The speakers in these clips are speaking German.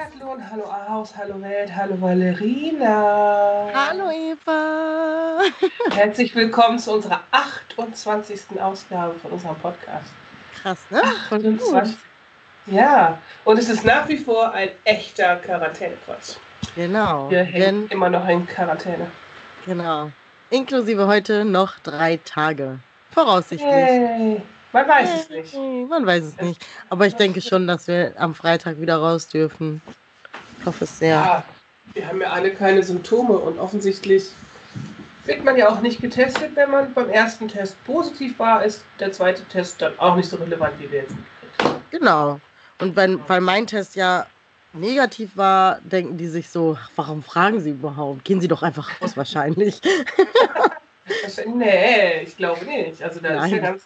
Hallo Stadtlohn, hallo Ahaus, hallo Welt, hallo Valerina. Hallo Eva. Herzlich willkommen zu unserer 28. Ausgabe von unserem Podcast. Krass, ne? Voll gut. 28. Ja, und es ist nach wie vor ein echter Quarantänequatsch. Genau. Wir hängen immer noch in Quarantäne. genau. Inklusive heute noch drei Tage. Voraussichtlich. Hey, man weiß es nicht. Hey, Man weiß es nicht. Aber ich denke schon, dass wir am Freitag wieder raus dürfen. Ich hoffe es sehr. Ja, wir haben ja alle keine Symptome und offensichtlich wird man ja auch nicht getestet, wenn man beim ersten Test positiv war, ist der zweite Test dann auch nicht so relevant, wie wir jetzt mitkriegen. Genau. Und wenn, weil mein Test ja negativ war, denken die sich so, warum fragen sie überhaupt? Gehen sie doch einfach raus wahrscheinlich. Nee, ich glaube nicht. Also da ist ja ganz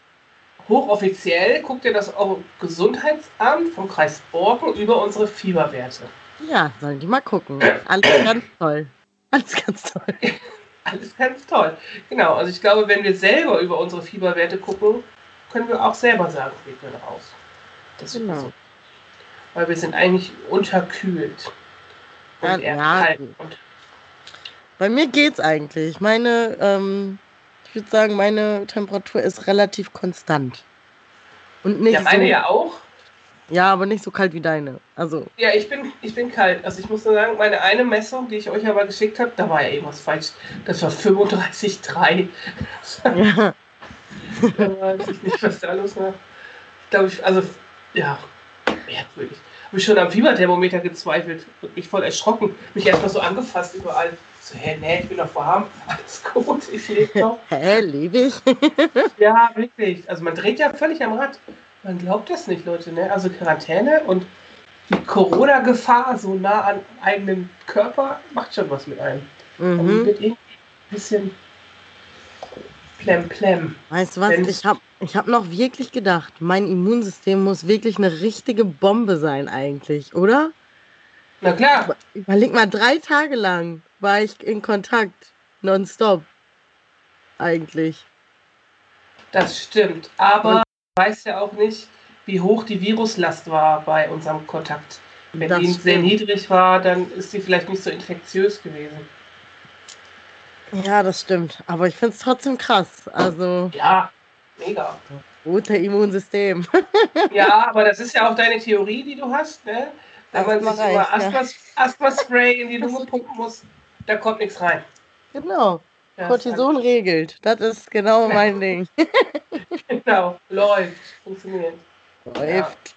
hochoffiziell, guckt ihr das Gesundheitsamt vom Kreis Borken über unsere Fieberwerte. Ja, sollen die mal gucken. Alles ganz toll. Alles ganz toll. Alles ganz toll. Genau, also ich glaube, wenn wir selber über unsere Fieberwerte gucken, können wir auch selber sagen, wir können raus. Das ist Genau. so. Weil wir sind eigentlich unterkühlt. Und Ja, eher ja, kalt. Und Bei mir geht's eigentlich. Meine, ähm, ich würde sagen, meine Temperatur ist relativ konstant. Und nicht ja, meine so, ja auch. ja, aber nicht so kalt wie deine. Also, Ja, ich bin, ich bin kalt. Also ich muss nur sagen, meine eine Messung, die ich euch aber geschickt habe, da war ja irgendwas falsch. Das war 35,3. ja, Da weiß ich nicht, was da los war. Ich glaube, ich, also, ja, merkwürdig. Habe ich schon am Fieberthermometer gezweifelt und mich voll erschrocken. Mich erstmal so angefasst überall. So, hä, nee, ich bin noch warm. Alles gut, ich lebe noch. hä, lebe ich? Ja, wirklich. Also man dreht ja völlig am Rad. Man glaubt das nicht, Leute. Ne? Also Quarantäne und die Corona-Gefahr so nah an eigenem Körper macht schon was mit einem. Man mhm. wird irgendwie ein bisschen plem plem. Weißt du was? Wenn- Ich habe ich hab noch wirklich gedacht, mein Immunsystem muss wirklich eine richtige Bombe sein eigentlich, oder? Na klar, Überleg mal, drei Tage lang war ich in Kontakt. Nonstop. Eigentlich. das stimmt. Aber man weiß ja auch nicht, wie hoch die Viruslast war bei unserem Kontakt. Wenn Das die sehr stimmt. niedrig war, dann ist sie vielleicht nicht so infektiös gewesen. Ja, das stimmt. Aber ich finde es trotzdem krass. Also, Ja, mega. gute Immunsystem. Ja, aber das ist ja auch deine Theorie, die du hast, ne? Wenn man Asthma sich immer reicht, ja. Asthma- Asthma-Spray in die Lunge pumpen muss, da kommt nichts rein. genau. Das Cortison regelt. Das ist genau mein Ding. Genau, läuft, funktioniert. Läuft.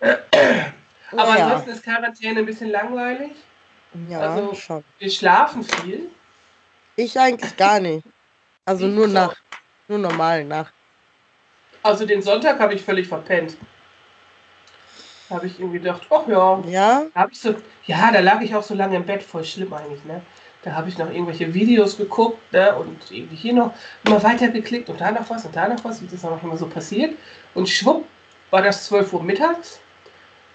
Aber ja, ansonsten ist Quarantäne ein bisschen langweilig. ja also- schon. Wir schlafen viel. Ich eigentlich gar nicht. Also Ich nur so. Nacht. Nur normal Nacht. Also den Sonntag habe ich völlig verpennt. Habe ich irgendwie gedacht, ach ja, Ja? da habe ich so, ja, da lag ich auch so lange im Bett, voll schlimm eigentlich, ne? Da habe ich noch irgendwelche Videos geguckt, ne? Und irgendwie hier noch immer weiter geklickt und da noch was und da noch was, wie das auch immer so passiert. Und schwupp, war das 12 Uhr mittags.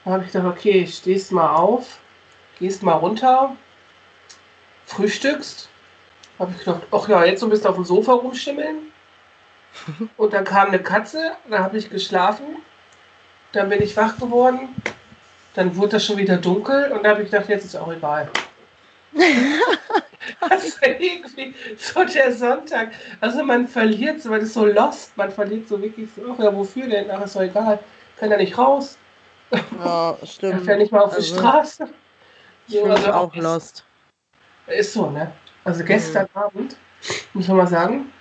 Da habe ich gedacht, okay, stehst mal auf, gehst mal runter, frühstückst. Habe ich gedacht, ach ja, jetzt so ein bisschen auf dem Sofa rumschimmeln. Und dann kam eine Katze, da habe ich geschlafen. Dann bin ich wach geworden. Dann wurde das schon wieder dunkel und da habe ich gedacht, jetzt ist auch egal. das war irgendwie so der Sonntag. Also man verliert so, man ist so lost, man verliert so wirklich so, ach ja, wofür denn? Ach, ist doch egal. Kann ja nicht raus. Ja, Darf stimmt. ja nicht mal auf die Also, Straße. Ich bin also auch ist- lost. Ist so, ne? Also gestern Abend, muss man mal sagen,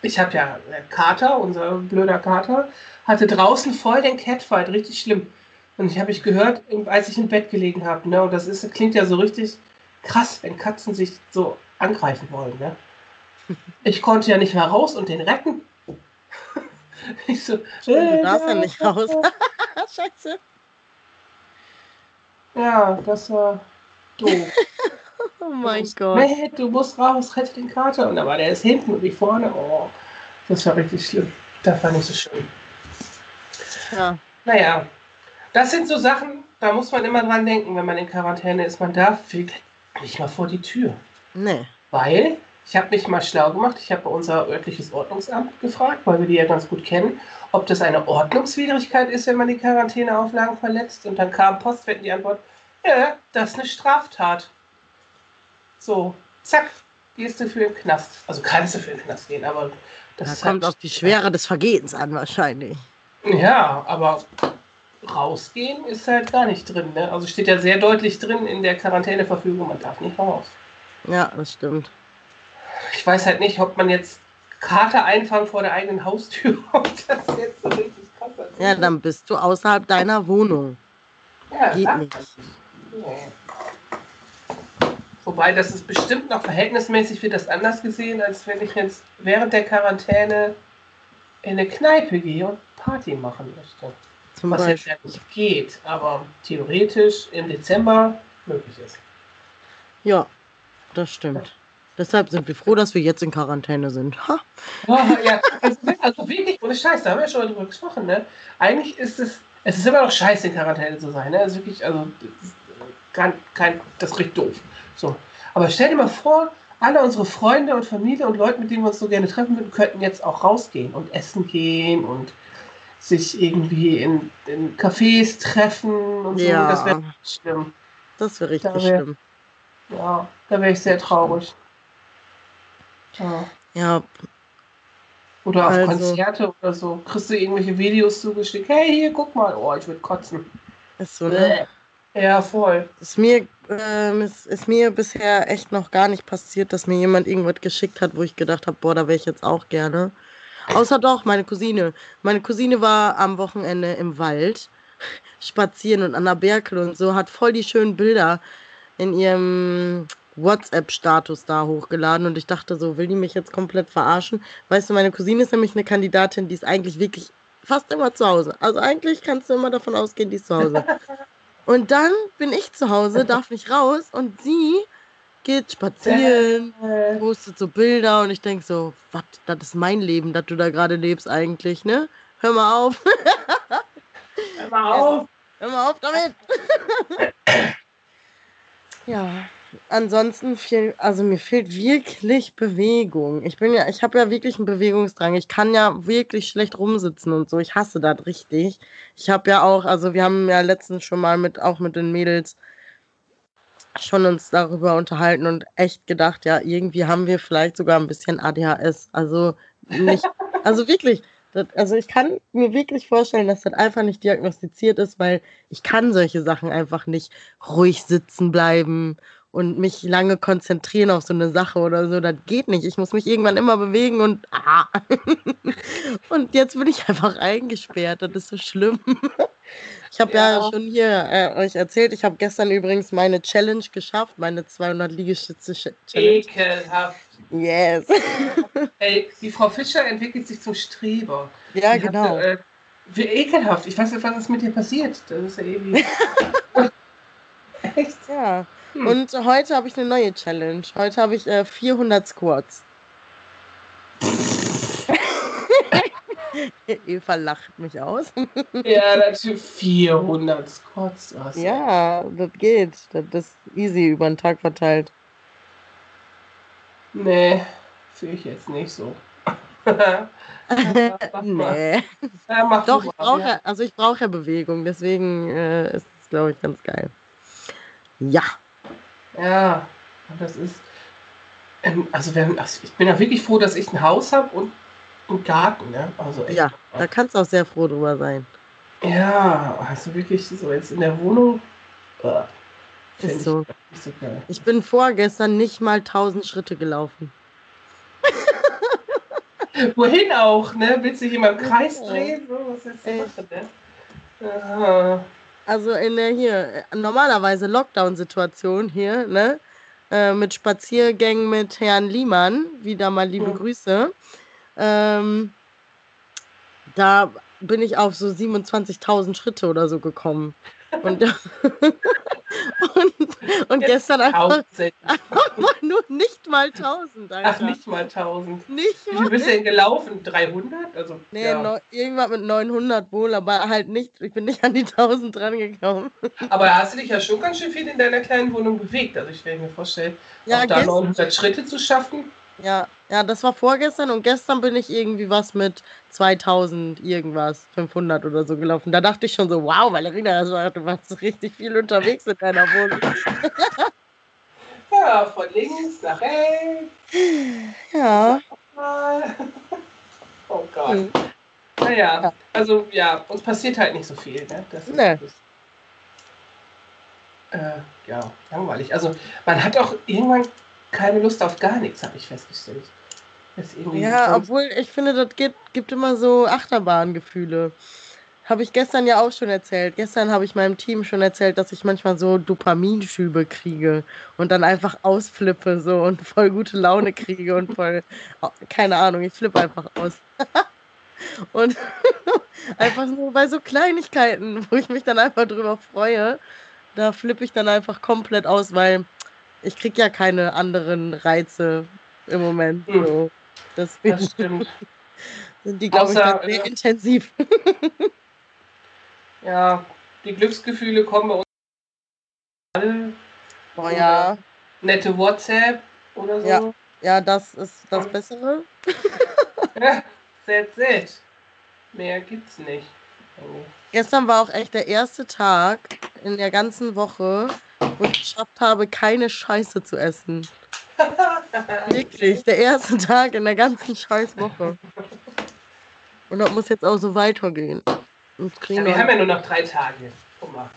ich habe ja Kater, unser blöder Kater, hatte draußen voll den Catfight, richtig schlimm. Und ich habe ich gehört, als ich im Bett gelegen habe, ne? Und das ist, klingt ja so richtig krass, wenn Katzen sich so angreifen wollen, ne? Ich konnte ja nicht mehr raus und den retten. Ich so, Du darfst ja nicht raus. Scheiße. Ja, das war doof. Oh mein Gott. Matt, du musst raus, rette den Kater. Und da war der ist hinten und nicht vorne. Oh, das war richtig schlimm. Das war nicht so schön. Ja. Naja, das sind so Sachen, da muss man immer dran denken, wenn man in Quarantäne ist. Man darf wirklich nicht mal vor die Tür. Nee. Weil, ich habe mich mal schlau gemacht, ich habe bei unser örtliches Ordnungsamt gefragt, weil wir die ja ganz gut kennen, ob das eine Ordnungswidrigkeit ist, wenn man die Quarantäneauflagen verletzt. Und dann kam Postwend die Antwort, ja, das ist eine Straftat. So, zack, gehst du für den Knast. Also kannst du für den Knast gehen, aber das Da kommt halt, auf die Schwere des Vergehens an, wahrscheinlich. Ja, aber rausgehen ist halt gar nicht drin. Ne? Also steht ja sehr deutlich drin in der Quarantäneverfügung, man darf nicht raus. Ja, das stimmt. Ich weiß halt nicht, ob man jetzt Karte einfangen vor der eigenen Haustür, ob das jetzt so richtig krass ist. Ja, dann bist du außerhalb deiner Wohnung. ja, Geht nicht. Wobei, das ist bestimmt noch verhältnismäßig wird das anders gesehen, als wenn ich jetzt während der Quarantäne in eine Kneipe gehe und Party machen möchte. Zum Was jetzt Beispiel. ja nicht geht, aber theoretisch im Dezember möglich ist. Ja, das stimmt. Deshalb sind wir froh, dass wir jetzt in Quarantäne sind. Ha. Oh, ja, also, also wirklich, ohne Scheiß, da haben wir schon drüber gesprochen, ne? Eigentlich ist es, es ist immer noch scheiße, in Quarantäne zu sein, ne? Also wirklich, also, das kein, das richtig doof. So. Aber stell dir mal vor, alle unsere Freunde und Familie und Leute, mit denen wir uns so gerne treffen würden, könnten jetzt auch rausgehen und essen gehen und sich irgendwie in, in Cafés treffen und so. Ja. Das wäre schlimm. Das wäre richtig Da wär- schlimm. Ja, da wäre ich sehr traurig. Ja. Ja, Oder auf Also- Konzerte oder so. Kriegst du irgendwelche Videos zugeschickt? Hey, hier, guck mal. Oh, ich würde kotzen. ist so, ne? Ja, voll. Ist mir, ähm, ist, ist mir bisher echt noch gar nicht passiert, dass mir jemand irgendwas geschickt hat, wo ich gedacht habe, boah, da wäre ich jetzt auch gerne. Außer doch, meine Cousine. Meine Cousine war am Wochenende im Wald spazieren und an der Berkel und so, hat voll die schönen Bilder in ihrem WhatsApp-Status da hochgeladen und ich dachte so, will die mich jetzt komplett verarschen? Weißt du, meine Cousine ist nämlich eine Kandidatin, die ist eigentlich wirklich fast immer zu Hause. Also eigentlich kannst du immer davon ausgehen, die ist zu Hause. Und dann bin ich zu Hause, darf nicht raus und sie geht spazieren, Äh, postet so Bilder und ich denke so, was, das ist mein Leben, das du da gerade lebst eigentlich, ne? Hör mal auf, hör mal auf. hör mal auf damit. ja, ansonsten viel, also mir fehlt wirklich Bewegung. Ich bin ja, ich habe ja wirklich einen Bewegungsdrang. Ich kann ja wirklich schlecht rumsitzen und so. Ich hasse das richtig. Ich habe ja auch, also wir haben ja letztens schon mal mit, auch mit den Mädels schon uns darüber unterhalten und echt gedacht, ja, irgendwie haben wir vielleicht sogar ein bisschen ADHS. Also nicht, also wirklich, das, also ich kann mir wirklich vorstellen, dass das einfach nicht diagnostiziert ist, weil ich kann solche Sachen einfach nicht ruhig sitzen bleiben und mich lange konzentrieren auf so eine Sache oder so. Das geht nicht. Ich muss mich irgendwann immer bewegen und ah. und jetzt bin ich einfach eingesperrt. Das ist so schlimm. Ich habe ja. Ja. schon hier äh, euch erzählt, ich habe gestern übrigens meine Challenge geschafft, meine 200 Liegestütze Challenge. Ekelhaft. Yes. Ey, die Frau Fischer entwickelt sich zum Streber. Ja, Die genau. Hatte, äh, wie ekelhaft. Ich weiß nicht, was ist mit dir passiert. Das ist ja irgendwie. Echt? Ja. Hm. Und heute habe ich eine neue Challenge. Heute habe ich äh, 400 Squats. Eva lacht mich aus. Ja, natürlich 400 Squats. Ist Ja, das geht. Das ist easy über den Tag verteilt. Nee, fühle ich jetzt nicht so. Nee. Ja, Doch, du ich brauche ja. also ich brauche ja Bewegung, deswegen äh, ist es, glaube ich, ganz geil. Ja. Ja, das ist. Ähm, also, wenn, also, ich bin ja wirklich froh, dass ich ein Haus habe und einen Garten. Ne? Also echt. Ja, da kannst du auch sehr froh drüber sein. Ja, also wirklich so jetzt in der Wohnung. Äh, Ist ich so. Nicht so. Ich bin vorgestern nicht mal 1000 Schritte gelaufen. Wohin auch, ne? Willst du dich immer im Kreis drehen? So, was willst du machen, ne? Aha. Also in der hier, äh, normalerweise Lockdown-Situation hier, ne? Äh, mit Spaziergängen mit Herrn Liemann, wieder mal liebe Ja. Grüße. Ähm, da bin ich auf so 27.000 Schritte oder so gekommen. Und, und Und gestern einfach, einfach mal nur nicht mal 1000. Alter. Ach, nicht mal 1000. Nicht Wie mal. viel bist du denn gelaufen? 300? Also, Nee, ja. neu- irgendwas mit 900 wohl, aber halt nicht, ich bin nicht an die 1000 dran gekommen. Aber da hast du dich ja schon ganz schön viel in deiner kleinen Wohnung bewegt. Also ich werde mir vorstellen, Ja, auch da gest- 900 Schritte zu schaffen. ja, ja, das war vorgestern und gestern bin ich irgendwie was mit 2000 irgendwas, 500 oder so gelaufen. Da dachte ich schon so, wow, Valerina, das war, du warst richtig viel unterwegs in deiner Wohnung. Ja, von links nach rechts. Ja. Oh Gott. hm. Naja, Ja. also ja, uns passiert halt nicht so viel. Ne? Das ist, Nee. das, äh, ja, langweilig. Also man hat auch irgendwann keine Lust auf gar nichts, habe ich festgestellt. Das ist irgendwie ja, obwohl ich finde, das gibt, gibt immer so Achterbahngefühle. Habe ich gestern ja auch schon erzählt. Gestern habe ich meinem Team schon erzählt, dass ich manchmal so Dopaminschübe kriege und dann einfach ausflippe so und voll gute Laune kriege und voll, keine Ahnung, ich flippe einfach aus. und einfach nur bei so Kleinigkeiten, wo ich mich dann einfach drüber freue, da flippe ich dann einfach komplett aus, weil ich kriege ja keine anderen Reize im Moment. Hm. So. Deswegen das stimmt. sind die, glaube ich, Außer, dann sehr äh, intensiv. Ja, die Glücksgefühle kommen bei uns alle. Boah, ja. Nette WhatsApp oder so. Ja. Ja, das ist das Bessere. Ja, that's it. Mehr gibt's nicht. Also, Gestern war auch echt der erste Tag in der ganzen Woche, wo ich geschafft habe, keine Scheiße zu essen. Wirklich, der erste Tag in der ganzen Scheißwoche. Und das muss jetzt auch so weitergehen. Ja, wir haben ja nur noch drei Tage. Guck mal.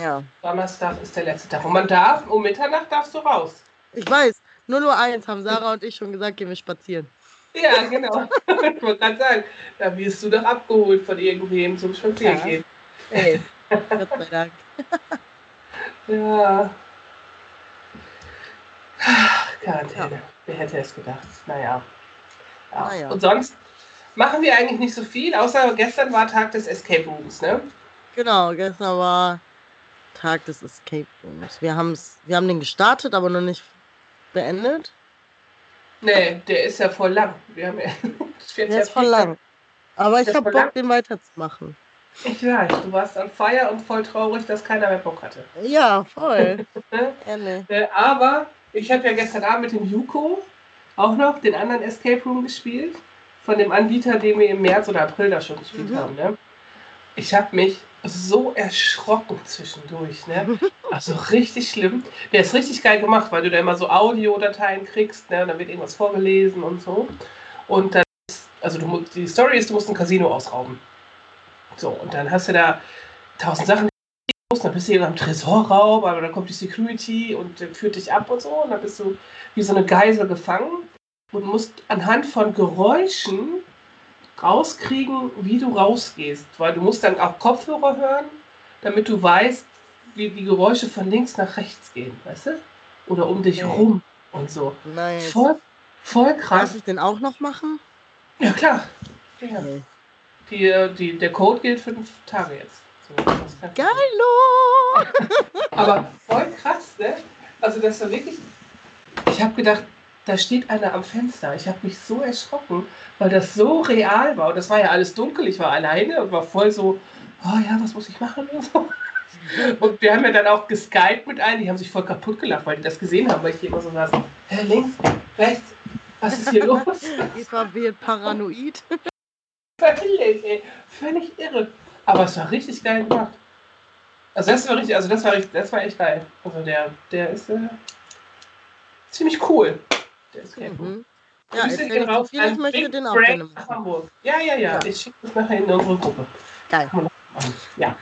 ja. Donnerstag ist der letzte Tag. Und man darf, um Mitternacht darfst du raus. Ich weiß, nur nur eins haben Sarah und ich schon gesagt, gehen wir spazieren. Ja, genau. ich wollte gerade sagen, da wirst du doch abgeholt von irgendwem zum Spazierengehen. Ey, Gott sei Dank. Ja. Quarantäne. Wer hätte es gedacht? Naja. Ja. Naja. Und sonst machen wir eigentlich nicht so viel, außer gestern war Tag des Escape Rooms, ne? Genau, gestern war Tag des Escape Rooms. Wir, haben's, wir haben den gestartet, aber noch nicht beendet. Nee, der ist ja voll lang. Wir haben ja, Der ist voll lang. Aber ich habe Bock, den weiterzumachen. Ich weiß, du warst on fire und voll traurig, dass keiner mehr Bock hatte. Ja, voll. Ehrlich. Äh, aber ich habe ja gestern Abend mit dem Yuko auch noch den anderen Escape Room gespielt. Von dem Anbieter, den wir im März oder April da schon gespielt Mhm. haben. Ne? Ich habe mich so erschrocken zwischendurch. Ne? Also richtig schlimm. Der ist richtig geil gemacht, weil du da immer so Audiodateien kriegst. Ne? Und dann wird irgendwas vorgelesen und so. Und dann ist, also du, die Story ist, du musst ein Casino ausrauben. So, und dann hast du da tausend Sachen dann bist du hier am Tresorraum, aber dann kommt die Security und äh, führt dich ab und so. Und dann bist du wie so eine Geisel gefangen und musst anhand von Geräuschen rauskriegen, wie du rausgehst. Weil du musst dann auch Kopfhörer hören, damit du weißt, wie die Geräusche von links nach rechts gehen, weißt du? Oder um dich Okay. rum und so. Nice. Voll, voll krass. ich den auch noch machen? Ja, klar. Ja. Nee. Die, äh, die, der Code gilt fünf Tage jetzt. So, Geilo! Aber voll krass, ne? Also das war wirklich. Ich habe gedacht, da steht einer am Fenster. Ich habe mich so erschrocken, weil das so real war. Und das war ja alles dunkel. Ich war alleine und war voll so, oh ja, was muss ich machen und so. Und wir haben ja dann auch geskypt mit allen, die haben sich voll kaputt gelacht, weil die das gesehen haben, weil ich hier immer so saß, hä, links, rechts, was ist hier los? Eva wird paranoid. Völlig, ey, völlig irre. Aber es war richtig geil gemacht. Also das war richtig, also das war richtig, das war echt geil. Also der, der ist äh, ziemlich cool. Der ist cool. Mhm. Ja, Grüße raus viel, an ich möchte Big den auch gerne. Hamburg. Ja, ja, ja, Ja. Ich schicke das nachher in unsere Gruppe. Geil. Ja.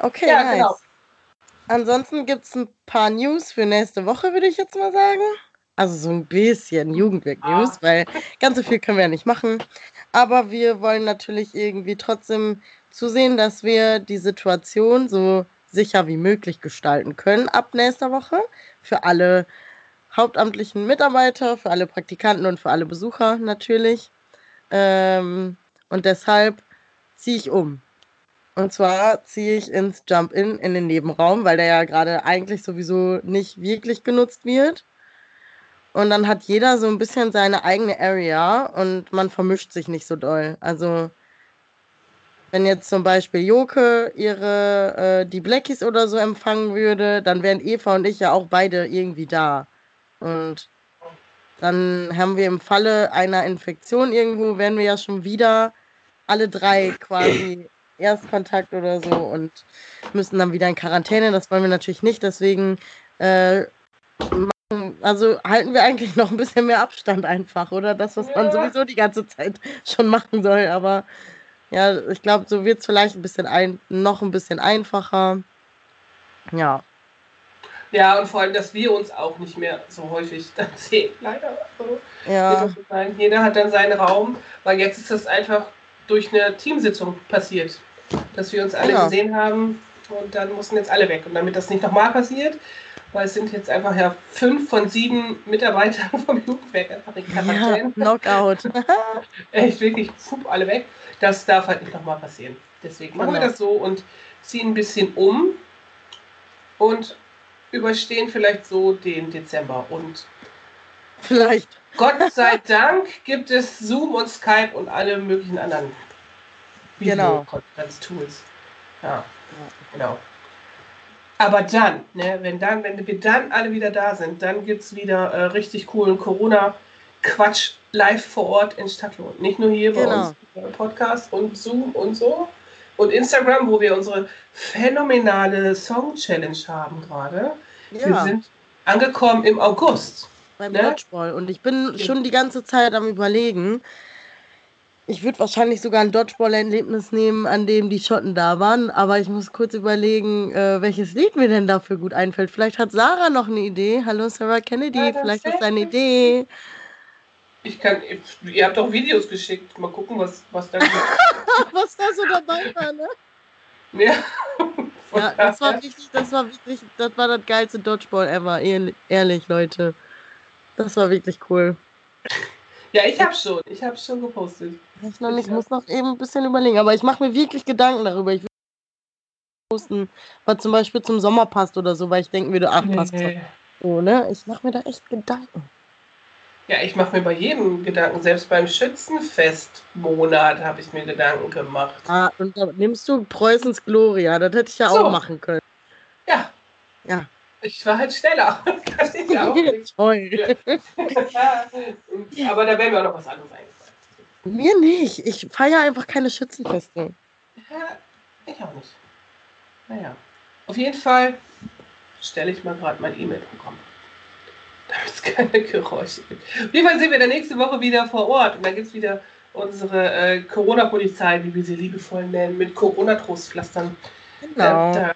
Okay, Ja, nice. genau. Ansonsten gibt es ein paar News für nächste Woche, würde ich jetzt mal sagen. Also so ein bisschen Jugendwerk-News, Ah. weil ganz so viel können wir ja nicht machen. Aber wir wollen natürlich irgendwie trotzdem zusehen, dass wir die Situation so sicher wie möglich gestalten können ab nächster Woche. Für alle hauptamtlichen Mitarbeiter, für alle Praktikanten und für alle Besucher natürlich. Ähm, und deshalb ziehe ich um. Und zwar ziehe ich ins Jump-In in den Nebenraum, weil der ja gerade eigentlich sowieso nicht wirklich genutzt wird. Und dann hat jeder so ein bisschen seine eigene Area und man vermischt sich nicht so doll. Also wenn jetzt zum Beispiel Joke ihre äh, die Blackies oder so empfangen würde, dann wären Eva und ich ja auch beide irgendwie da. Und dann haben wir im Falle einer Infektion irgendwo, werden wir ja schon wieder alle drei quasi Erstkontakt oder so und müssen dann wieder in Quarantäne. Das wollen wir natürlich nicht. Deswegen äh, also halten wir eigentlich noch ein bisschen mehr Abstand einfach, oder? Das, was man sowieso die ganze Zeit schon machen soll. Aber ja, ich glaube, so wird es vielleicht ein bisschen ein, noch ein bisschen einfacher. Ja. Ja, und vor allem, dass wir uns auch nicht mehr so häufig dann sehen, leider. So. Ja. Jeder hat dann seinen Raum, weil jetzt ist das einfach durch eine Teamsitzung passiert, dass wir uns alle Genau. gesehen haben und dann mussten jetzt alle weg. Und damit das nicht nochmal passiert, weil es sind jetzt einfach ja fünf von sieben Mitarbeitern vom Jugendwerk einfach in Ja, Quarantäne. Knockout. Echt wirklich, pfupp, alle weg. Das darf halt nicht nochmal passieren. Deswegen machen wir Genau. das so und ziehen ein bisschen um und überstehen vielleicht so den Dezember. Und Vielleicht. Gott sei Dank gibt es Zoom und Skype und alle möglichen anderen Genau. Videokonferenz-Tools. Ja, genau. Aber dann, ne, wenn dann, wenn wir dann alle wieder da sind, dann gibt es wieder äh, richtig coolen Corona-Quatsch live vor Ort in Stadtlohn. Nicht nur hier bei Genau. uns im Podcast und Zoom und so. Und Instagram, wo wir unsere phänomenale Song-Challenge haben gerade. Wir Ja, sind angekommen im August. beim ne? Dodgeball. Und ich bin schon die ganze Zeit am überlegen. Ich würde wahrscheinlich sogar ein Dodgeball-Erlebnis nehmen, an dem die Schotten da waren. Aber ich muss kurz überlegen, äh, welches Lied mir denn dafür gut einfällt. Vielleicht hat Sarah noch eine Idee. Hallo Sarah Kennedy, Ja, das vielleicht hast du wär- eine Idee. Ich kann, ihr habt doch Videos geschickt. Mal gucken, was, was da. Was da so dabei war, ne? ja. Ja, das war richtig, das war wirklich, das war das geilste Dodgeball ever. Ehrlich Leute. Das war wirklich cool. Ja, ich habe schon. Ich habe schon gepostet. Ich noch nicht, muss noch eben ein bisschen überlegen, aber ich mache mir wirklich Gedanken darüber. Ich will posten, was zum Beispiel zum Sommer passt oder so, weil ich denken würde, ach, passt doch Nee. so, ne? Ich mache mir da echt Gedanken. Ja, ich mache mir bei jedem Gedanken. Selbst beim Schützenfestmonat habe ich mir Gedanken gemacht. Ah, und da nimmst du Preußens Gloria, das hätte ich ja So. auch machen können. Ja. Ja. Ich war halt schneller. Kann ich ja auch nicht. Toll. Aber da wäre mir auch noch was anderes eingefallen. Mir nicht. Ich feiere einfach keine Schützenfeste. Ja, ich auch nicht. Naja. Auf jeden Fall stelle ich mal gerade mein E-Mail-Programm. Damit es keine Geräusche gibt. Auf jeden Fall sind wir dann nächste Woche wieder vor Ort. Und dann gibt es wieder unsere äh, Corona-Polizei, wie wir sie liebevoll nennen, mit Corona-Trostpflastern. Genau. Da, da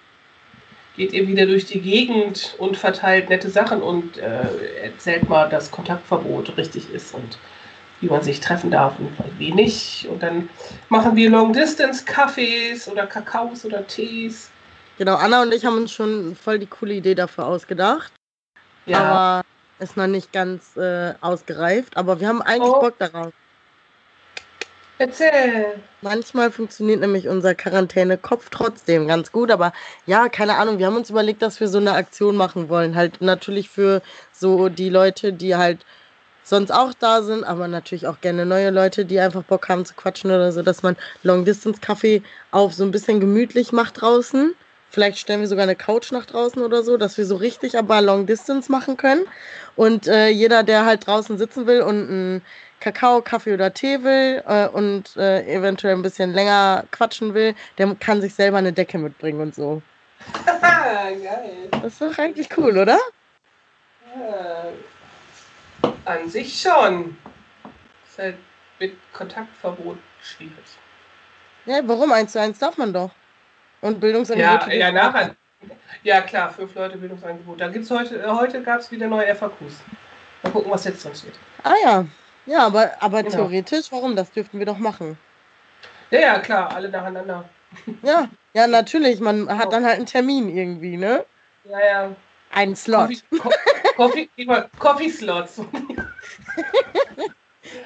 geht ihr wieder durch die Gegend und verteilt nette Sachen und äh, erzählt mal, dass Kontaktverbot richtig ist und wie man sich treffen darf und wie nicht. Und dann machen wir Long-Distance-Kaffees oder Kakaos oder Tees. Genau, Anna und ich haben uns schon voll die coole Idee dafür ausgedacht. Ja, Aber ist noch nicht ganz äh, ausgereift. Aber wir haben eigentlich Oh. Bock darauf. Erzähl. Manchmal funktioniert nämlich unser Quarantäne-Kopf trotzdem ganz gut, aber ja, keine Ahnung, wir haben uns überlegt, dass wir so eine Aktion machen wollen. Halt natürlich für so die Leute, die halt sonst auch da sind, aber natürlich auch gerne neue Leute, die einfach Bock haben zu quatschen oder so, dass man Long-Distance-Kaffee auf so ein bisschen gemütlich macht draußen. Vielleicht stellen wir sogar eine Couch nach draußen oder so, dass wir so richtig aber Long Distance machen können. Und äh, jeder, der halt draußen sitzen will und einen Kakao, Kaffee oder Tee will äh, und äh, eventuell ein bisschen länger quatschen will, der kann sich selber eine Decke mitbringen und so. Geil. Das ist doch eigentlich cool, oder? Ja. An sich schon. Ist halt mit Kontaktverbot schwierig. Ja, warum? Eins zu eins darf man doch. Und Ja, Bildungsangebote. ja, nachher. Ja, klar, fünf Leute Bildungsangebot. Da gibt's heute, äh, heute gab es wieder neue FAQs. Mal gucken, was jetzt drin steht. Ah ja. Ja, aber, aber Genau. theoretisch, warum? Das dürften wir doch machen. Ja, ja, klar, alle nacheinander. Ja, ja, natürlich. Man hat dann halt einen Termin irgendwie, ne? Ja, ja. Einen Slot. Coffee, Co Coffee, Coffee Slots.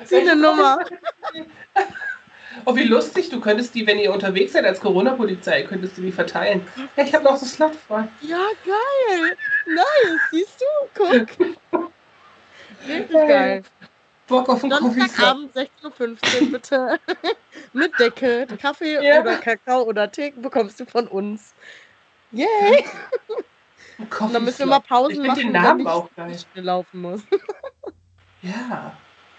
Zieh eine Nummer. Oh, wie lustig, du könntest die, wenn ihr unterwegs seid als Corona-Polizei, könntest du die verteilen. Ja, ich habe noch so Slot frei. Ja, geil. Nice, siehst du? Guck. Richtig geil. Bock auf einen. Donnerstagabend 16.15 Uhr bitte. Mit Decke. Kaffee Ja. oder Kakao oder Tee bekommst du von uns. Yay! Und dann müssen wir mal Pausen Ich machen, den Namen damit auch ich geil. nicht schnell laufen muss. Ja.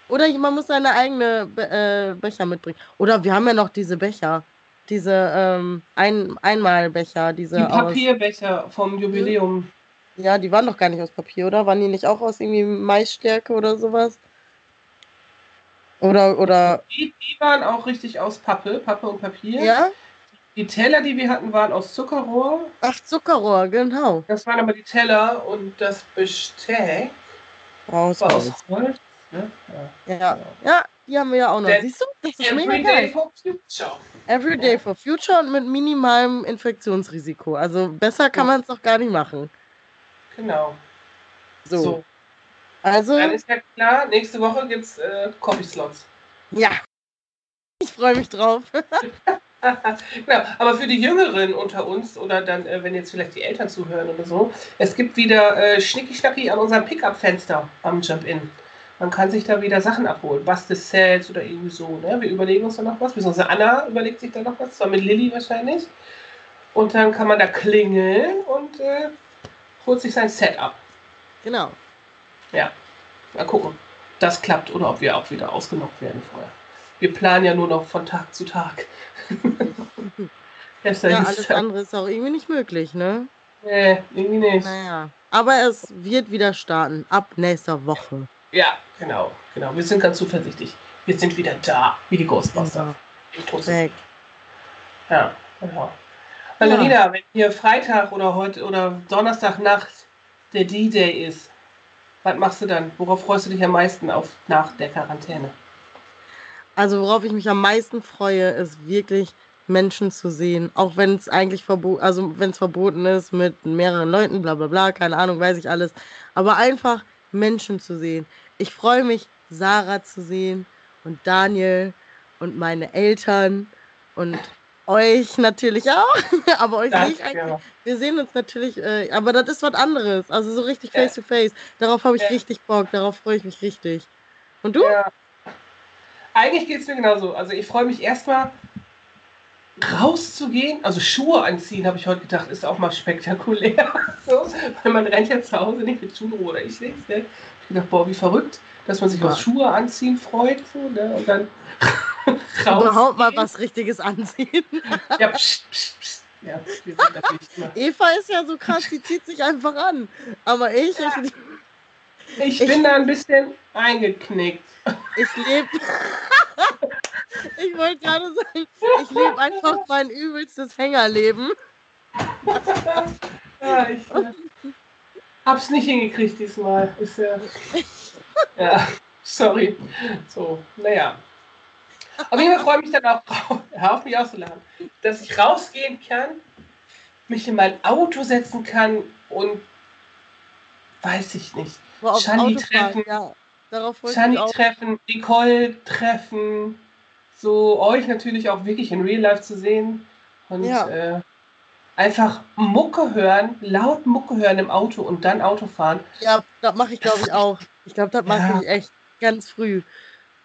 Oder man muss seine eigene Be äh, Becher mitbringen. Oder wir haben ja noch diese Becher. Diese ähm, Ein Einmalbecher, diese Die. Papierbecher vom Jubiläum. Ja, die waren doch gar nicht aus Papier, oder? Waren die nicht auch aus irgendwie Maisstärke oder sowas? Oder, oder, Die, die waren auch richtig aus Pappe, Pappe und Papier. ja? Die Teller, die wir hatten, waren aus Zuckerrohr. Ach, Zuckerrohr, genau. Das waren aber die Teller und das Besteck Raus, war aus. Holz. Ne? Ja. Ja. ja, die haben wir ja auch noch. Der- Siehst du? Das ist mega Every geil. day for future. Every day for future und mit minimalem Infektionsrisiko. Also besser kann Ja. man es doch gar nicht machen. Genau. So. So. Also, Dann ist ja klar, nächste Woche gibt es äh, Coffee-Slots. ja. Ich freue mich drauf. genau, aber für die Jüngeren unter uns oder dann, äh, wenn jetzt vielleicht die Eltern zuhören oder so, es gibt wieder äh, Schnicki-Schnacki an unserem Pickup-Fenster am Jump-In. Man kann sich da wieder Sachen abholen, Bastel-Sets oder irgendwie so. Ne? Wir überlegen uns da noch was, beziehungsweise Anna überlegt sich da noch was, zwar mit Lilly wahrscheinlich. Und dann kann man da klingeln und äh, holt sich sein Set ab. Genau. Ja, mal gucken. Das klappt oder ob wir auch wieder ausgenockt werden vorher. Wir planen ja nur noch von Tag zu Tag. Ja, alles es- andere ist auch irgendwie nicht möglich, ne? Nee, irgendwie nicht. Naja. Aber es wird wieder starten. Ab nächster Woche. Ja, genau, genau. Wir sind ganz zuversichtlich. Wir sind wieder da, wie die Ghostbuster. Sind. Weg. Ja, genau. Valerina, wenn hier Freitag oder heute oder Donnerstagnacht der D-Day ist, was machst du dann? Worauf freust du dich am meisten auf nach der Quarantäne? Also worauf ich mich am meisten freue, ist wirklich Menschen zu sehen. Auch wenn es eigentlich verboten, also wenn es verboten ist mit mehreren Leuten, bla bla bla, keine Ahnung, weiß ich alles. Aber einfach Menschen zu sehen. Ich freue mich, Sarah zu sehen und Daniel und meine Eltern und euch natürlich auch. aber euch nicht eigentlich. ja. Wir sehen uns natürlich, äh, aber das ist was anderes. Also so richtig Ja. face to face. Darauf habe ich Ja. richtig Bock, darauf freue ich mich richtig. Und du? Ja. Eigentlich geht es mir genauso. Also ich freue mich erstmal rauszugehen, also Schuhe anziehen, habe ich heute gedacht, ist auch mal spektakulär. so, weil man rennt ja zu Hause nicht mit Schuhen rum oder ich nicht. Ne? Ich gedacht, boah, wie verrückt, dass man sich Ja. auf Schuhe anziehen freut. So, ne? Und dann Überhaupt mal was Richtiges anziehen. Ja, pst, pst, pst. ja wir sind natürlich immer. Eva ist ja so krass, die zieht sich einfach an. Aber ich, Ja. ich, Ich Ich- bin da ein bisschen eingeknickt. ich lebe. Ich wollte gerade sagen, ich lebe einfach mein übelstes Hängerleben. Ja, ich äh, hab's nicht hingekriegt diesmal. Ist ja. Ja, sorry. So, naja. Jeden Fall freue ich mich dann auch, auf mich auszulachen, dass ich rausgehen kann, mich in mein Auto setzen kann und weiß ich nicht. Shani treffen. Ja, darauf ich treffen, Nicole treffen, so euch natürlich auch wirklich in Real Life zu sehen und Ja. äh, einfach Mucke hören, laut Mucke hören im Auto und dann Auto fahren. Ja, das mache ich glaube ich auch. Ich glaube, das mache Ja. ich echt ganz früh.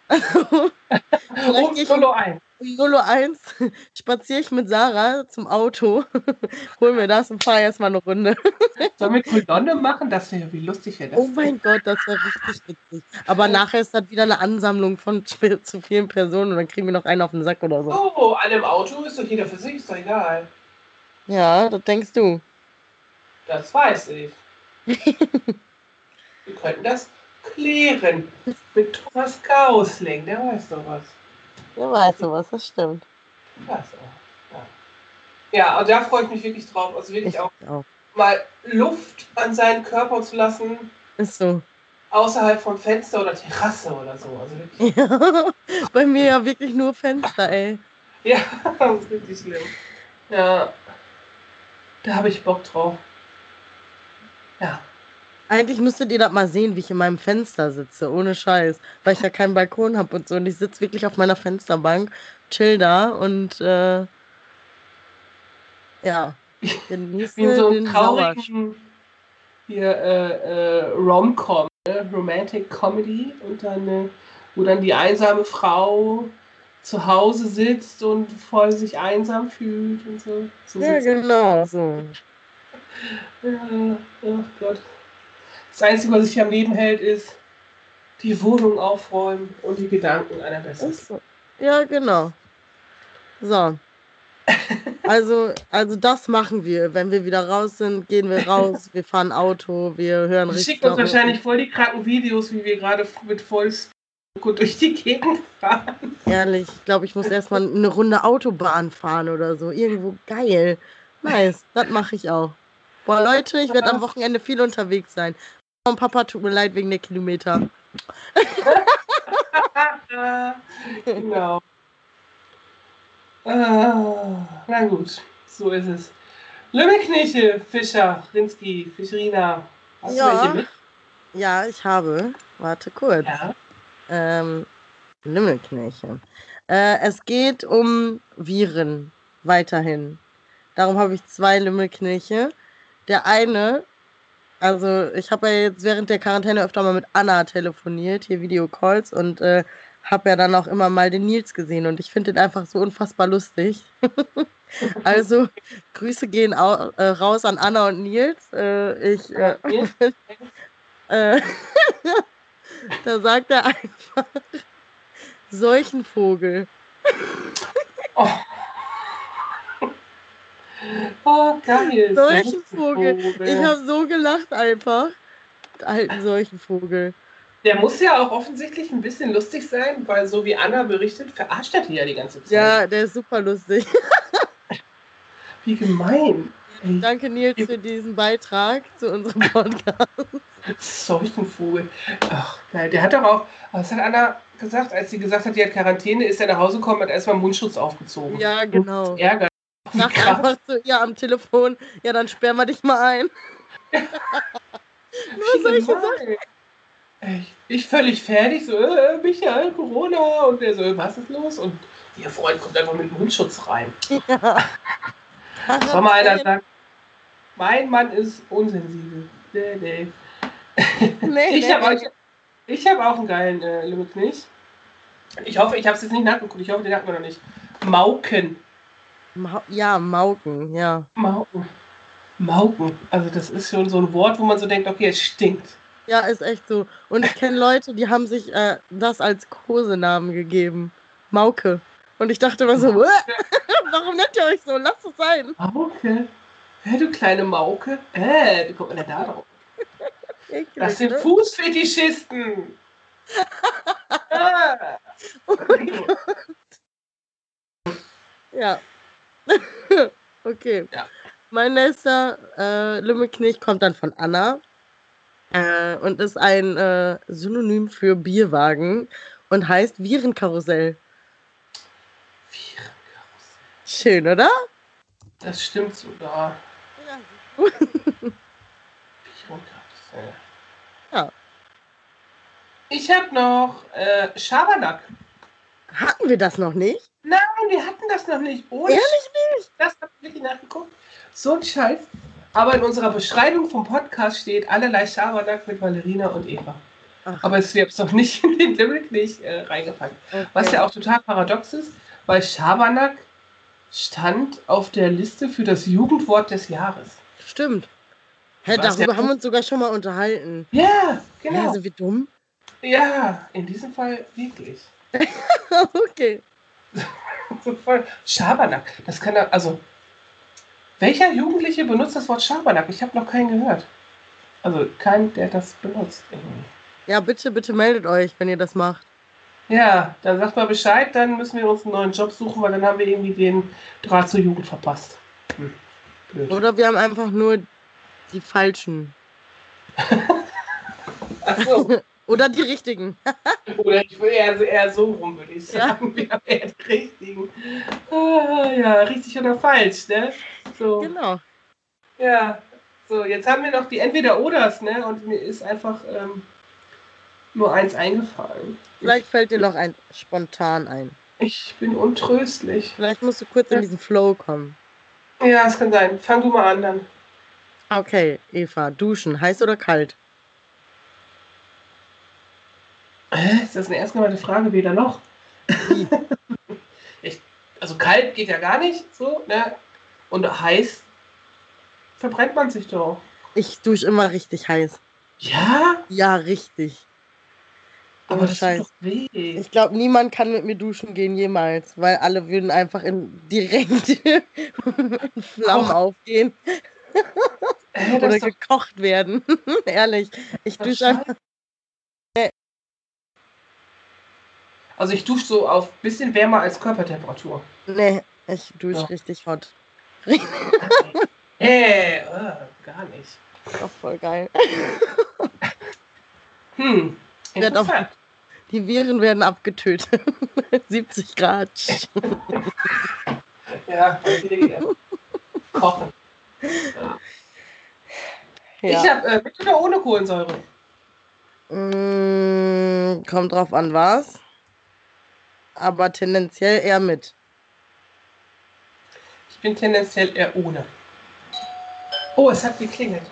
Ich- Solo ein. Um 0.01 Uhr spaziere ich mit Sarah zum Auto, hol mir das und fahre erstmal eine Runde. Sollen wir Kolonne machen? Das wäre wie lustig wäre das. Oh mein Gott, das wäre richtig witzig. Aber nachher ist das wieder eine Ansammlung von zu zu vielen Personen und dann kriegen wir noch einen auf den Sack oder so. Oh, alle im Auto ist doch jeder für sich, ist doch egal. Ja, das denkst du. Das weiß ich. wir könnten das klären mit Thomas Gausling, der weiß doch was. Ja, weißt du was, das stimmt. Weiß. Ja. ja, und da freue ich mich wirklich drauf. Also wirklich Ich auch auch. mal Luft an seinen Körper zu lassen, Ist so. außerhalb vom Fenster oder Terrasse oder so. Also wirklich, Ja, bei mir ja wirklich nur Fenster, ey. ja, das ist richtig schlimm. Ja, da habe ich Bock drauf. Ja, Eigentlich müsstet ihr das mal sehen, wie ich in meinem Fenster sitze, ohne Scheiß. Weil ich ja keinen Balkon habe und so. Und ich sitze wirklich auf meiner Fensterbank, chill da und äh, ja, genieße Wie in so einem traurigen hier, äh, äh, Rom-Com, ne? Romantic Comedy und dann, äh, wo dann die einsame Frau zu Hause sitzt und voll sich einsam fühlt und so. so Ja, genau, so. Ja, oh Gott. Das Einzige, was sich am Leben hält, ist die Wohnung aufräumen und die Gedanken einer besseren. So. Ja, genau. So. Also, also das machen wir. Wenn wir wieder raus sind, gehen wir raus, wir fahren Auto, wir hören richtig. schickt uns wahrscheinlich voll die kranken Videos, wie wir gerade mit Vollspeed durch die Gegend fahren. Ehrlich, ich glaube, ich muss erstmal eine Runde Autobahn fahren oder so. Irgendwo geil. Nice, das mache ich auch. Boah, Leute, ich werde am Wochenende viel unterwegs sein. Und Papa, tut mir leid wegen der Kilometer. genau. Ah, na gut, so ist es. Lümmelkneche, Fischer, Rinsky, Fischerina. Hast Ja. du welche mit? Ja, ich habe. Warte kurz. Ja. Ähm, Lümmelknirche. Äh, es geht um Viren weiterhin. Darum habe ich zwei Lümmelknirche. Der eine, also ich habe ja jetzt während der Quarantäne öfter mal mit Anna telefoniert, hier Videocalls und äh, habe ja dann auch immer mal den Nils gesehen und ich finde den einfach so unfassbar lustig. also Grüße gehen au äh, raus an Anna und Nils. Äh, ich äh, äh, da sagt er einfach Seuchenvogel. Oh. Oh, geil. Seuchenvogel. Seuchenvogel. Ich habe so gelacht einfach. Alten Seuchenvogel. Der muss ja auch offensichtlich ein bisschen lustig sein, weil so wie Anna berichtet, verarscht er die ja die ganze Zeit. Ja, der ist super lustig. Wie gemein. Ey, Danke Nils für diesen Beitrag zu unserem Podcast. Seuchenvogel. Ach, geil. Der hat doch auch, was hat Anna gesagt, als sie gesagt hat, die hat Quarantäne, ist er nach Hause gekommen, hat erstmal Mundschutz aufgezogen. Ja, genau. Ärger. Sag einfach zu ihr am Telefon, ja, dann sperren wir dich mal ein. Wie soll ich gemein. Echt. Ich völlig fertig, so, äh, Michael, Corona. Und der so, was ist los? Und ihr Freund kommt einfach mit Mundschutz rein. Soll mal einer sagen, mein Mann ist unsensibel. Nee, nee. Nee, Ich nee, habe nee. auch, ich hab auch einen geilen äh, Limit Ich hoffe, ich habe es jetzt nicht nachgeguckt. Ich hoffe, den hatten wir noch nicht. Mauken. Mau ja, Mauken, ja. Mauken. Mauken. Also das ist schon so ein Wort, wo man so denkt, okay, es stinkt. Ja, ist echt so. Und ich kenne Leute, die haben sich äh, das als Kosenamen gegeben. Mauke. Und ich dachte immer so, "Uah, warum nennt ihr euch so? Lasst es sein. Mauke? Hä, du kleine Mauke? Äh, wie kommt man denn da drauf? Das sind ne? Fußfetischisten. ah. Ja. okay. Ja. Mein nächster äh, Lümmelknecht kommt dann von Anna äh, und ist ein äh, Synonym für Bierwagen und heißt Virenkarussell. Schön, oder? Das stimmt sogar. Ja. Ja. Ich habe noch äh, Schabernack. Hatten wir das noch nicht? Nein, wir hatten das noch nicht. Ohne Ehrlich nicht? Das habe ich wirklich nachgeguckt. So ein Scheiß. Aber in unserer Beschreibung vom Podcast steht allerlei Schabernack mit Valerina und Eva. Ach, Aber es wird doch nicht in den Limit nicht äh, reingepackt. okay. Was ja auch total paradox ist, weil Schabernack stand auf der Liste für das Jugendwort des Jahres. Stimmt. Hä, Was, darüber haben wir uns sogar schon mal unterhalten. Ja, Ja, genau. sind wir dumm? Ja, in diesem Fall wirklich. okay. So voll. Schabernack. Das kann er, also. Welcher Jugendliche benutzt das Wort Schabernack? Ich habe noch keinen gehört. Also keinen, der das benutzt. Irgendwie. Ja, bitte, bitte meldet euch, wenn ihr das macht. Ja, dann sagt mal Bescheid, dann müssen wir uns einen neuen Job suchen, weil dann haben wir irgendwie den Draht zur Jugend verpasst. Hm. Oder wir haben einfach nur die falschen. Ach so. Oder die richtigen. Oder ich will eher, eher so rum, würde ich Ja. sagen. Wir haben eher die richtigen. Ah, ja, richtig oder falsch, ne? So. Genau. Ja, so, jetzt haben wir noch die Entweder-Oders, ne? Und mir ist einfach ähm, nur eins eingefallen. Vielleicht fällt dir noch ein spontan ein. Ich bin untröstlich. Vielleicht musst du kurz in diesen Flow kommen. Ja, es kann sein. Fang du mal an dann. Okay, Eva, duschen, heiß oder kalt? Hä? Ist das eine erst gemeinte Frage? Weder noch. ich, also kalt geht ja gar nicht so, ne? Und heiß verbrennt man sich doch. Ich dusche immer richtig heiß. Ja? Ja, richtig. Aber Oh, das Scheiß. tut doch weh. Ich glaube, niemand kann mit mir duschen gehen jemals, weil alle würden einfach in direkt in Flammen Koch. aufgehen das oder gekocht werden. Ehrlich, ich dusche einfach. Also ich dusche so auf bisschen wärmer als Körpertemperatur. Nee, ich dusche Ja. richtig hot. Äh, äh, gar nicht. Auch voll geil. Hm. Interessant. Die Viren werden abgetötet. 70 Grad. Ja. Kochen. Ja. Ich habe äh, mit oder ohne Kohlensäure. Mm, kommt drauf an, was. Aber tendenziell eher mit. Ich bin tendenziell eher ohne. Oh, es hat geklingelt.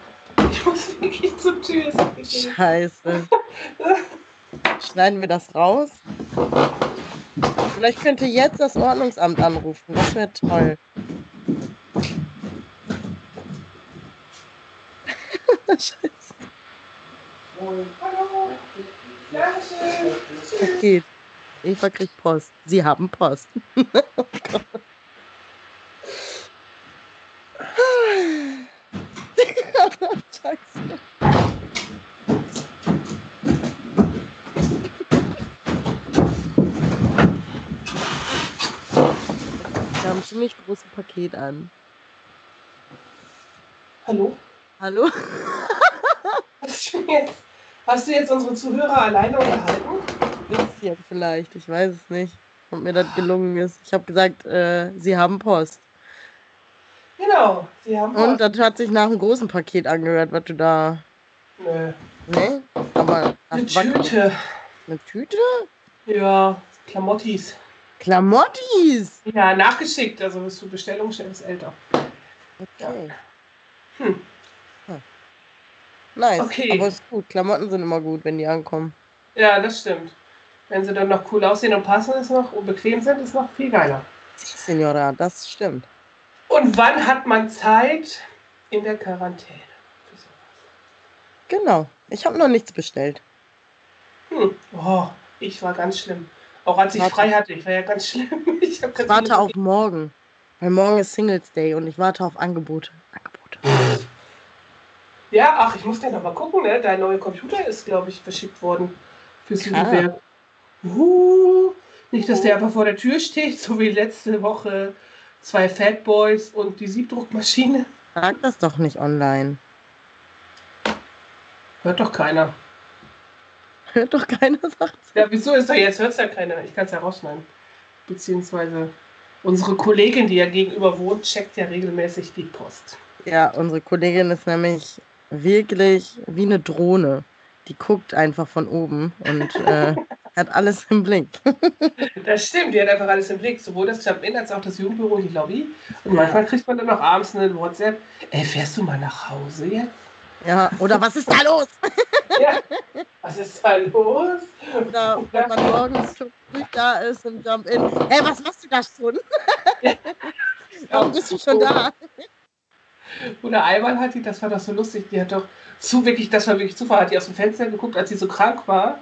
Ich muss wirklich zur Tür. Scheiße. Schneiden wir das raus? Vielleicht könnte jetzt das Ordnungsamt anrufen. Das wäre toll. Scheiße. Hallo. Dankeschön. Es geht. Eva kriegt Post. Sie haben Post. Scheiße. Wir haben ein ziemlich großes Paket an. Hallo. Hallo? Hast du jetzt, hast du jetzt unsere Zuhörer alleine unterhalten? Bisschen vielleicht, ich weiß es nicht, ob mir das gelungen ist. Ich habe gesagt, äh, sie haben Post. Genau. Sie haben Und das hat sich nach einem großen Paket angehört, was du da. Nö. Ne? Aber. Eine Tüte. Eine Tüte? Ja, Klamottis. Klamottis! Ja, nachgeschickt. Also bis zur Bestellung schnell ist älter. Okay. Hm. Nice. Okay. Aber ist gut. Klamotten sind immer gut, wenn die ankommen. Ja, das stimmt. Wenn sie dann noch cool aussehen und passen ist noch und bequem sind, ist noch viel geiler. Signora, das stimmt. Und wann hat man Zeit in der Quarantäne? für sowas? Genau. Ich habe noch nichts bestellt. Hm. Oh, ich war ganz schlimm. Auch als ich Warte. frei hatte, ich war ja ganz schlimm. Ich, Ich warte auf morgen. Weil morgen ist Singles Day und ich warte auf Angebote. Angebote. Ja, ach, ich muss gleich noch mal gucken, ne? Dein neuer Computer ist, glaube ich, verschickt worden für Südenberg. Uh, nicht, dass der einfach vor der Tür steht, so wie letzte Woche zwei Fatboys und die Siebdruckmaschine. Sag das doch nicht online. Hört doch keiner. Hört doch keiner, sagt Ja, wieso ist er jetzt? Hört es ja keiner. Ich kann es ja rausschneiden. Beziehungsweise unsere Kollegin, die ja gegenüber wohnt, checkt ja regelmäßig die Post. Ja, unsere Kollegin ist nämlich wirklich wie eine Drohne. Die guckt einfach von oben und äh, hat alles im Blick. Das stimmt, die hat einfach alles im Blick. Sowohl das Jump-In als auch das Jugendbüro und die Lobby. Und manchmal kriegt man dann noch abends eine WhatsApp. Ey, fährst du mal nach Hause jetzt? Ja, oder was ist da los? Ja. Was ist da los? Oder wenn man morgens schon früh da ist im Jump-In. Hey, was machst du da schon? Warum bist du schon da? Oder einmal hat die, das war doch so lustig, die hat doch zu wirklich, das war wirklich Zufall, hat die aus dem Fenster geguckt, als sie so krank war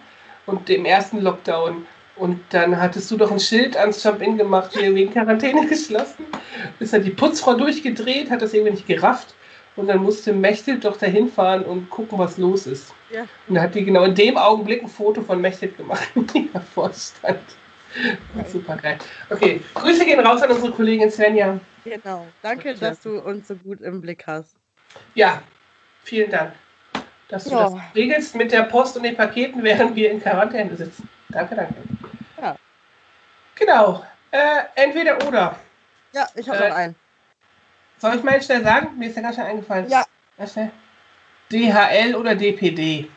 und im ersten Lockdown. Und dann hattest du doch ein Schild ans Jump-In gemacht, hier wegen Quarantäne geschlossen. Ist dann die Putzfrau durchgedreht, hat das irgendwie nicht gerafft. Und dann musste Mechthild doch dahin fahren und gucken, was los ist. Ja. Und da hat die genau in dem Augenblick ein Foto von Mechthild gemacht, die davor stand. Super geil. Okay, Grüße gehen raus an unsere Kollegin Svenja. Genau. Danke, dass du uns so gut im Blick hast. Ja, vielen Dank, dass du Ja. das regelst mit der Post und den Paketen, während wir in Quarantäne sitzen. Danke, danke. Ja. Genau. Äh, entweder oder. Ja, ich habe Äh, noch einen. Soll ich mal schnell sagen? Mir ist ja ganz schnell eingefallen. Ja. Ganz schnell. DHL oder DPD?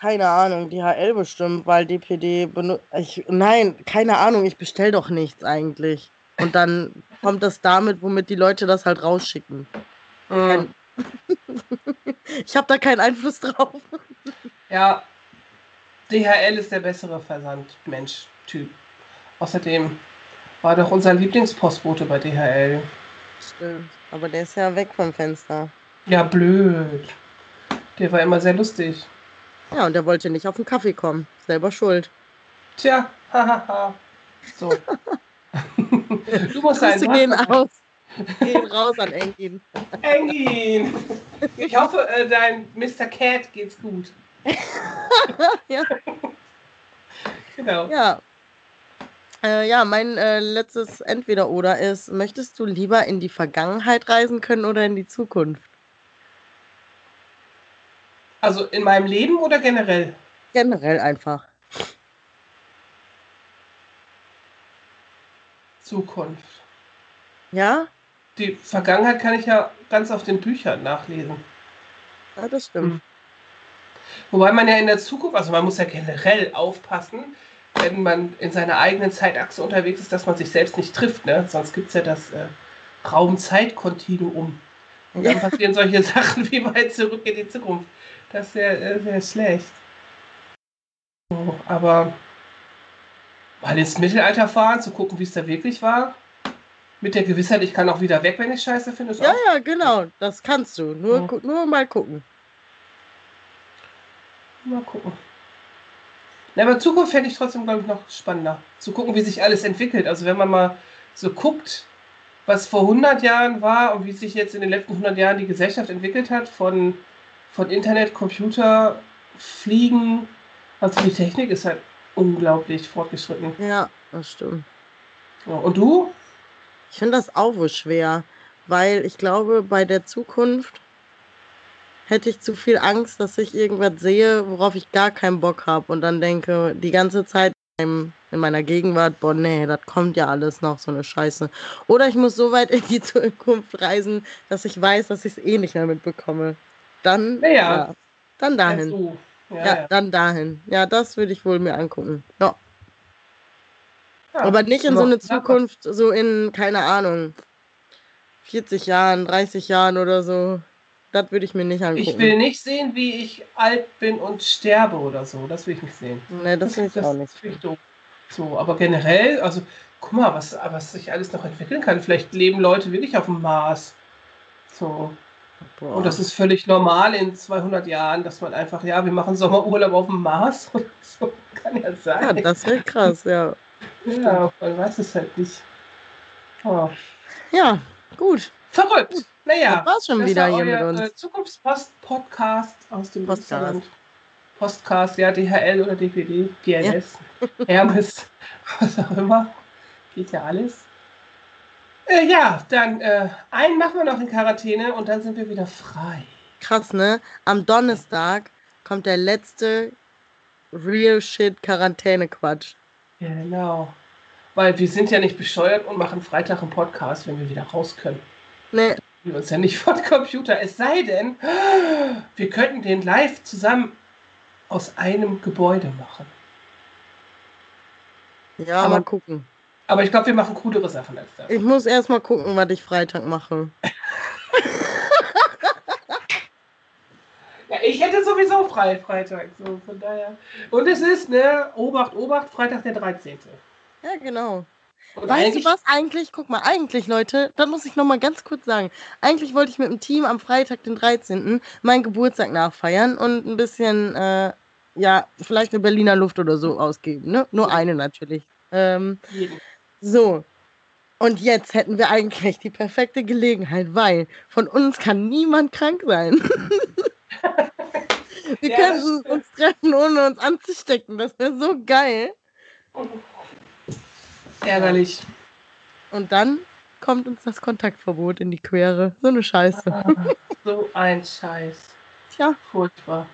Keine Ahnung, DHL bestimmt, weil DPD benutzt. Nein, keine Ahnung, ich bestell doch nichts eigentlich. Und dann kommt das damit, womit die Leute das halt rausschicken. Mhm. Ich habe da keinen Einfluss drauf. Ja, DHL ist der bessere Versandmensch-Typ. Außerdem war doch unser Lieblingspostbote bei DHL. Stimmt, aber der ist ja weg vom Fenster. Ja, blöd. Der war immer sehr lustig. Ja, und der wollte nicht auf den Kaffee kommen. Selber schuld. Tja, hahaha. so. du musst Grüße gehen aus. Gehen raus an Engin. Engin. Ich hoffe, äh, dein Mr. Cat geht's gut. ja. Genau. Ja. Äh, ja, mein äh, letztes Entweder-Oder ist, möchtest du lieber in die Vergangenheit reisen können oder in die Zukunft? Also in meinem Leben oder generell? Generell einfach. Zukunft. Ja? Die Vergangenheit kann ich ja ganz auf den Büchern nachlesen. Ja, das stimmt. Hm. Wobei man ja in der Zukunft, also man muss ja generell aufpassen, wenn man in seiner eigenen Zeitachse unterwegs ist, dass man sich selbst nicht trifft. Ne? Sonst gibt es ja das äh, Raum-Zeit-Kontinuum. Und dann passieren solche Sachen wie weit zurück in die Zukunft. Das wäre äh, wär schlecht. So, aber mal ins Mittelalter fahren, zu gucken, wie es da wirklich war. Mit der Gewissheit, ich kann auch wieder weg, wenn ich Scheiße finde. Ja, auch ja, genau. Das kannst du. Nur, Ja. nur mal gucken. Mal gucken. Na, aber Zukunft fände ich trotzdem, glaube ich, noch spannender. Zu gucken, wie sich alles entwickelt. Also wenn man mal so guckt, was vor 100 Jahren war und wie sich jetzt in den letzten 100 Jahren die Gesellschaft entwickelt hat, von, von Internet, Computer, Fliegen. Also die Technik ist halt unglaublich fortgeschritten. Ja, das stimmt. Ja, Und du? Ich finde das auch wohl schwer, weil ich glaube, bei der Zukunft hätte ich zu viel Angst, dass ich irgendwas sehe, worauf ich gar keinen Bock habe und dann denke, die ganze Zeit in in meiner Gegenwart, boah, nee, das kommt ja alles noch, so eine Scheiße. Oder ich muss so weit in die Zukunft reisen, dass ich weiß, dass ich es eh nicht mehr mitbekomme. Dann, Ja, ja. dann dahin. Ja, ja. dann dahin. Ja, das würde ich wohl mir angucken. Ja. Ja. Aber nicht in so Ja. eine Zukunft, so in, keine Ahnung, 40 Jahren, 30 Jahren oder so. Das würde ich mir nicht angucken. Ich will nicht sehen, wie ich alt bin und sterbe oder so. Das will ich nicht sehen. Nee, das will ich auch nicht. finde ich doof. So, aber generell, also guck mal, was, was sich alles noch entwickeln kann. Vielleicht leben Leute wirklich auf dem Mars. So. Boah. Und das ist völlig normal in 200 Jahren, dass man einfach, ja, wir machen Sommerurlaub auf dem Mars. so kann ja ja, sein. das wäre krass, ja. Ja, man weiß es halt nicht. Oh. Ja, gut. Verrückt. Naja. Das war's schon Das wieder war hier mit euer, uns. Äh, Zukunftspost-Podcast aus dem Podcast. Postcast, ja, DHL oder DPD, GLS, Hermes, was auch immer. Geht ja alles. Äh, ja, dann äh, einen machen wir noch in Quarantäne und dann sind wir wieder frei. Krass, ne? Am Donnerstag kommt der letzte Real Shit Quarantäne-Quatsch. Genau. Weil wir sind ja nicht bescheuert und machen Freitag einen Podcast, wenn wir wieder raus können. Ne, Wir uns ja nicht vor den Computer. Es sei denn, wir könnten den live zusammen aus einem Gebäude machen. ja, Aber- mal gucken. Aber ich glaube, wir machen coolere Sachen als das. Ich muss erst mal gucken, was ich Freitag mache. Ich hätte sowieso frei Freitag. So, von daher. Und es ist, ne, Obacht, Obacht, Freitag der 13. Ja, genau. Und Weißt du was? Eigentlich, guck mal, eigentlich, Leute, das muss ich noch mal ganz kurz sagen. Eigentlich wollte ich mit dem Team am Freitag, den 13., meinen Geburtstag nachfeiern und ein bisschen, äh, ja, vielleicht eine Berliner Luft oder so ausgeben, ne? Nur eine natürlich. Ähm, so. Und jetzt hätten wir eigentlich die perfekte Gelegenheit, weil von uns kann niemand krank sein. wir Ja, könnten uns treffen, ohne uns anzustecken. Das wäre so geil. Ärgerlich. Und dann kommt uns das Kontaktverbot in die Quere. So eine Scheiße. Ah, so ein Scheiß. Tja, Furchtbar.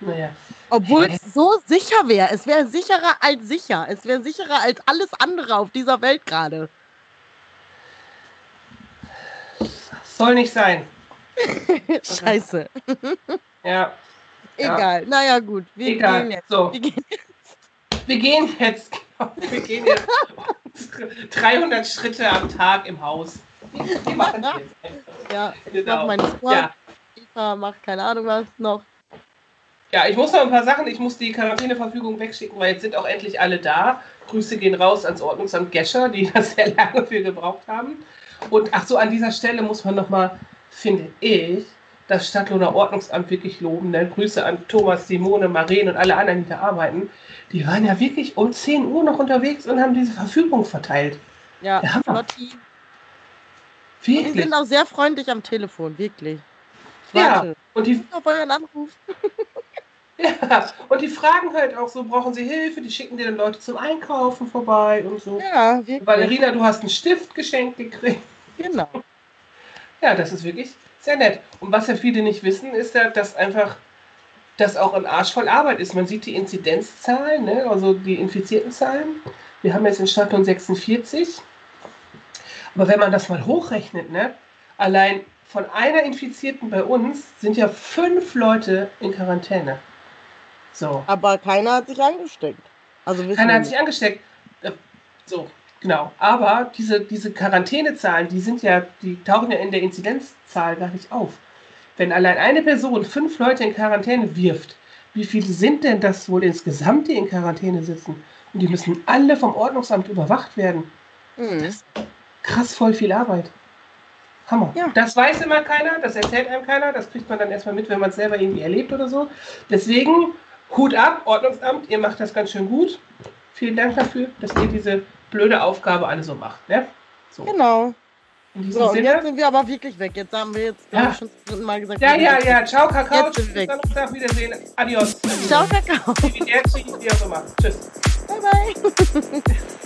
Naja. obwohl Hä? es so sicher wäre. Es wäre sicherer als sicher. Es wäre sicherer als alles andere auf dieser Welt gerade. Soll nicht sein. Scheiße. Ja. Egal. Naja, gut. Wir gehen Egal. jetzt. So, Wir gehen wir gehen jetzt, wir gehen jetzt unsere 300 Schritte am Tag im Haus. Die machen wir jetzt. Ja, ich Genau. meine Sport. Ja. Eva macht keine Ahnung was noch. Ja, ich muss noch ein paar Sachen, ich muss die Quarantäneverfügung wegschicken, weil jetzt sind auch endlich alle da. Grüße gehen raus ans Ordnungsamt Gescher, die da sehr lange für gebraucht haben. Und ach so, an dieser Stelle muss man nochmal, finde ich, das Stadtlohner Ordnungsamt wirklich loben. Ne? Grüße an Thomas, Simone, Maren und alle anderen, die da arbeiten. Die waren ja wirklich um 10 Uhr noch unterwegs und haben diese Verfügung verteilt. Ja. Flotti. Und die Wirklich. sind auch sehr freundlich am Telefon, wirklich. Ich Ja, warte und die, auf euren Anruf. ja, und die fragen halt auch so, brauchen sie Hilfe? Die schicken dir dann Leute zum Einkaufen vorbei und so. Ja, wirklich. Valerina, du hast einen Stift geschenkt gekriegt. Genau. Ja, das ist wirklich sehr nett. Und was ja viele nicht wissen, ist ja, dass einfach das auch ein Arsch voll Arbeit ist. Man sieht die Inzidenzzahlen, ne? also die infizierten Zahlen. Wir haben jetzt in Stadtlohn 46. Aber wenn man das mal hochrechnet, ne? allein von einer Infizierten bei uns sind ja fünf Leute in Quarantäne. So. Aber keiner hat sich angesteckt. Also Keiner hat sich angesteckt. Äh, So, genau. Aber diese, diese Quarantänezahlen, die sind ja, die tauchen ja in der Inzidenzzahl gar nicht auf. Wenn allein eine Person fünf Leute in Quarantäne wirft, wie viele sind denn das wohl insgesamt, die in Quarantäne sitzen? Und die müssen alle vom Ordnungsamt überwacht werden. Mhm. Krass voll viel Arbeit. Hammer. Ja. Das weiß immer keiner, das erzählt einem keiner, das kriegt man dann erstmal mit, wenn man es selber irgendwie erlebt oder so. Deswegen Hut ab, Ordnungsamt, ihr macht das ganz schön gut. Vielen Dank dafür, dass ihr diese blöde Aufgabe alle so macht. Ne? So, Genau. So, und jetzt sind wir aber wirklich weg. Jetzt haben wir jetzt Ja. ich, schon zum dritten Mal gesagt. Ja, ja, ja. Ciao, Kakao. Jetzt sind wir weg. Donnerstag, Wiedersehen. Adios. Ciao, Kakao. Wie auch immer. Tschüss. Bye, bye.